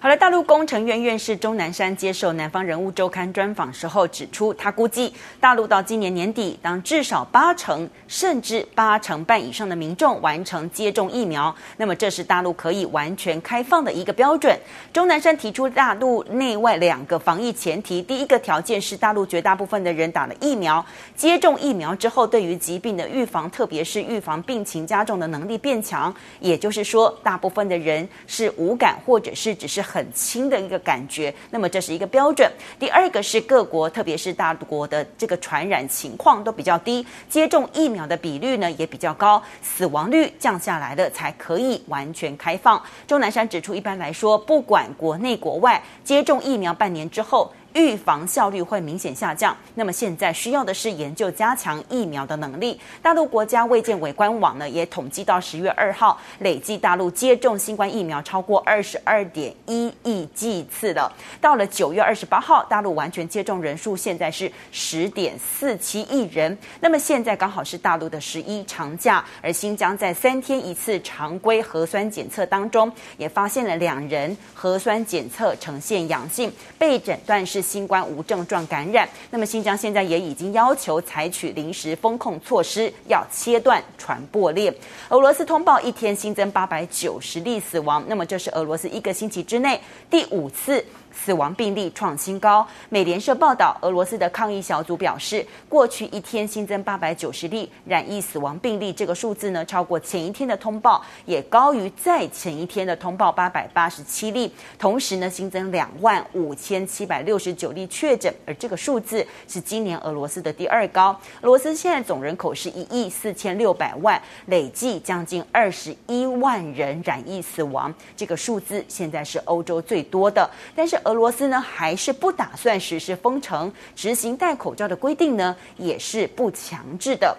好了，大陆工程院院士钟南山接受《南方人物周刊》专访时候指出，他估计大陆到今年年底，当至少八成甚至八成半以上的民众完成接种疫苗，那么这是大陆可以完全开放的一个标准。钟南山提出，大陆内外两个防疫前提，第一个条件是大陆绝大部分的人打了疫苗，接种疫苗之后，对于疾病的预防，特别是预防病情加重的能力变强，也就是说，大部分的人是无感或者是只是。很轻的一个感觉，那么这是一个标准。第二个是各国，特别是大国的这个传染情况都比较低，接种疫苗的比率呢也比较高，死亡率降下来了，才可以完全开放。钟南山指出，一般来说，不管国内国外，接种疫苗半年之后。预防效率会明显下降，那么现在需要的是研究加强疫苗的能力。大陆国家卫健委官网呢也统计到十月二号，累计大陆接种新冠疫苗超过二十二点一亿剂次了。到了九月二十八号，大陆完全接种人数现在是十点四七亿人。那么现在刚好是大陆的十一长假，而新疆在三天一次常规核酸检测当中，也发现了两人核酸检测呈现阳性，被诊断是。新冠无症状感染，那么新疆现在也已经要求采取临时封控措施，要切断传播链。俄罗斯通报一天新增八百九十例死亡，那么这是俄罗斯一个星期之内第五次。死亡病例创新高。美联社报道，俄罗斯的抗疫小组表示，过去一天新增八百九十例染疫死亡病例，这个数字呢，超过前一天的通报，也高于再前一天的通报八百八十七例。同时呢，新增两万五千七百六十九例确诊，而这个数字是今年俄罗斯的第二高。俄罗斯现在总人口是一亿四千六百万，累计将近二十一万人染疫死亡，这个数字现在是欧洲最多的，但是。俄罗斯呢，还是不打算实施封城，执行戴口罩的规定呢，也是不强制的。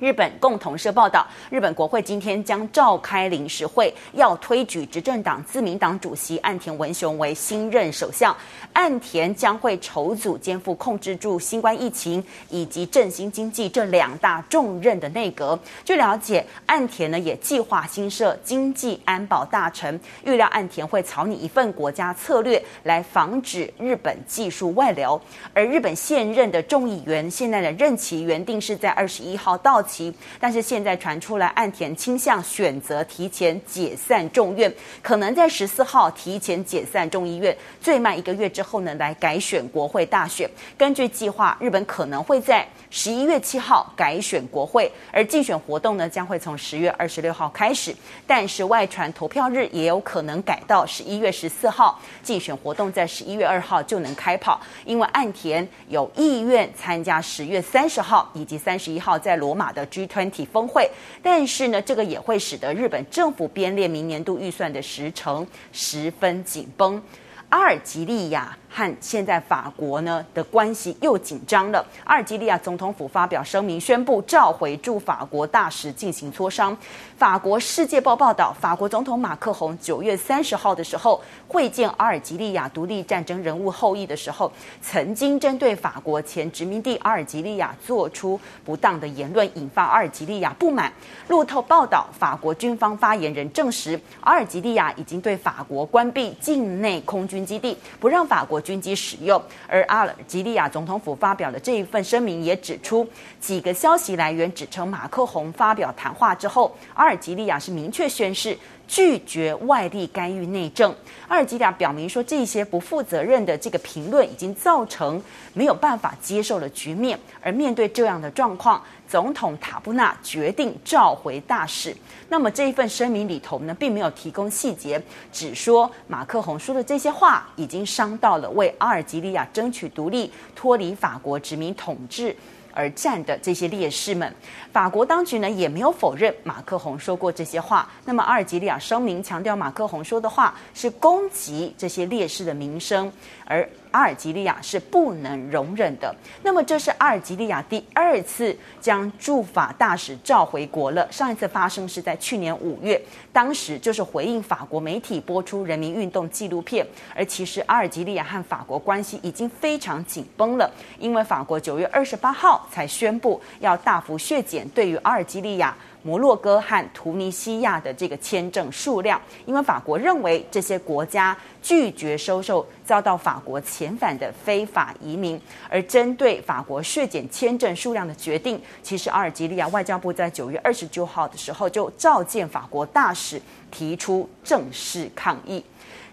日本共同社报道，日本国会今天将召开临时会，要推举执政党自民党主席岸田文雄为新任首相。岸田将会筹组肩负控制住新冠疫情以及振兴经济这两大重任的内阁。据了解，岸田呢也计划新设经济安保大臣，预料岸田会草拟一份国家策略来防止日本技术外流。而日本现任的众议员现在的任期原定是在二十一号到期，但是现在传出来岸田倾向选择提前解散众院，可能在十四号提前解散众议院，最慢一个月之后呢来改选国会大选。根据计划，日本可能会在十一月七号改选国会，而竞选活动呢将会从十月二十六号开始，但是外传投票日也有可能改到十一月十四号，竞选活动在十一月二号就能开跑，因为岸田有意愿参加十月三十号以及三十一号在罗马的。G20 峰会，但是呢，这个也会使得日本政府编列明年度预算的时程十分紧绷。阿尔及利亚和现在法国呢的关系又紧张了。阿尔及利亚总统府发表声明，宣布召回驻法国大使进行磋商。法国《世界报》报道，法国总统马克宏九月三十号的时候会见阿尔及利亚独立战争人物后裔的时候，曾经针对法国前殖民地阿尔及利亚做出不当的言论，引发阿尔及利亚不满。路透报道，法国军方发言人证实，阿尔及利亚已经对法国关闭境内空军基地，不让法国军机使用。而阿尔及利亚总统府发表的这一份声明也指出，几个消息来源指称，马克宏发表谈话之后，阿尔及利亚是明确宣誓拒绝外力干预内政。阿尔及利亚表明说，这些不负责任的这个评论已经造成没有办法接受的局面。而面对这样的状况，总统塔布纳决定召回大使。那么这一份声明里头呢，并没有提供细节，只说马克宏说的这些话已经伤到了为阿尔及利亚争取独立、脱离法国殖民统治而战的这些烈士们。法国当局呢也没有否认马克宏说过这些话。那么阿尔及利亚声明强调，马克宏说的话是攻击这些烈士的名声，而阿尔及利亚是不能容忍的。那么这是阿尔及利亚第二次将驻法大使召回国了。上一次发生是在去年五月，当时就是回应法国媒体播出人民运动纪录片。而其实阿尔及利亚和法国关系已经非常紧绷了，因为法国九月二十八号才宣布要大幅削减对于阿尔及利亚摩洛哥和突尼西亚的这个签证数量，因为法国认为这些国家拒绝收受遭到法国遣返的非法移民，而针对法国削减签证数量的决定，其实阿尔及利亚外交部在九月二十九号的时候就召见法国大使，提出正式抗议。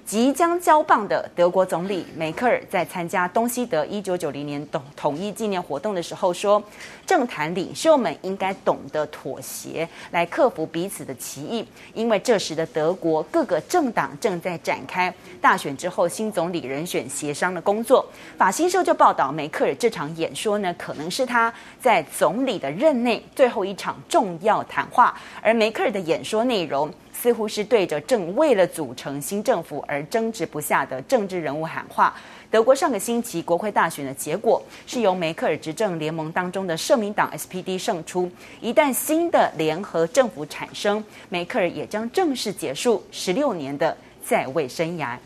即将交棒的德国总理梅克尔在参加东西德一九九零年统统一纪念活动的时候说：“政坛领袖们应该懂得妥协，来克服彼此的歧义，因为这时的德国各个政党正在展开大选之后新总理人选协商的工作。”法新社就报道，梅克尔这场演说呢，可能是他在总理的任内最后一场重要谈话，而梅克尔的演说内容。似乎是对着正为了组成新政府而争执不下的政治人物喊话。德国上个星期国会大选的结果是由梅克尔执政联盟当中的社民党 SPD 胜出。一旦新的联合政府产生，梅克尔也将正式结束十六年的在位生涯。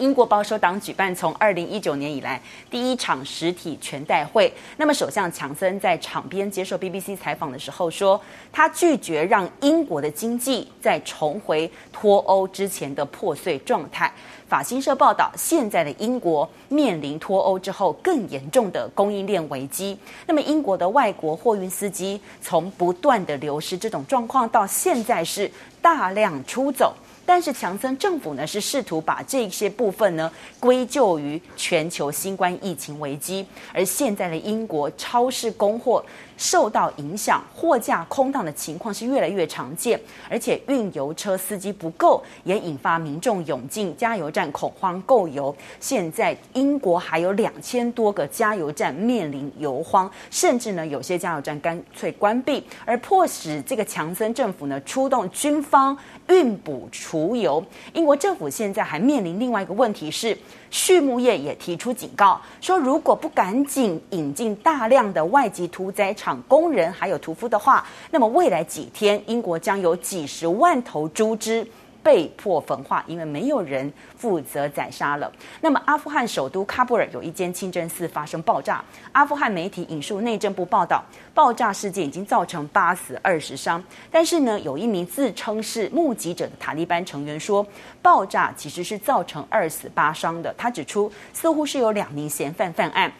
英国保守党举办从二零一九年以来第一场实体全代会。那么，首相强森在场边接受 BBC 采访的时候说，他拒绝让英国的经济再重回脱欧之前的破碎状态。法新社报道，现在的英国面临脱欧之后更严重的供应链危机。那么，英国的外国货运司机从不断的流失这种状况，到现在是大量出走。但是强森政府呢，是试图把这些部分呢归咎于全球新冠疫情危机，而现在的英国超市供货受到影响，货架空荡的情况是越来越常见，而且运油车司机不够，也引发民众涌进加油站恐慌购油。现在英国还有两千多个加油站面临油荒，甚至呢有些加油站干脆关闭，而迫使这个强森政府呢出动军方运补浮油。英国政府现在还面临另外一个问题是。畜牧业也提出警告，说如果不赶紧引进大量的外籍屠宰场工人还有屠夫的话，那么未来几天英国将有几十万头猪只。被迫焚化，因为没有人负责宰杀了。那么，阿富汗首都喀布尔有一间清真寺发生爆炸。阿富汗媒体引述内政部报道，爆炸事件已经造成八死二十伤。但是呢，有一名自称是目击者的塔利班成员说，爆炸其实是造成二死八伤的。他指出，似乎是有两名嫌犯犯案。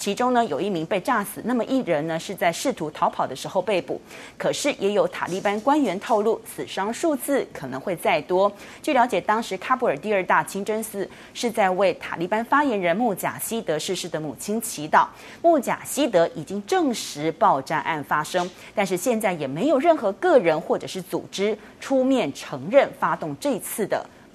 其中呢，有一名被炸死，那么一人呢是在试图逃跑的时候被捕。可是也有塔利班官员透露，死伤数字可能会再多。据了解，当时喀布尔第二大清真寺是在为塔利班发言人穆贾希德逝世的母亲祈祷。穆贾希德已经证实爆炸案发生，但是现在也没有任何个人或者是组织出面承认发动这次的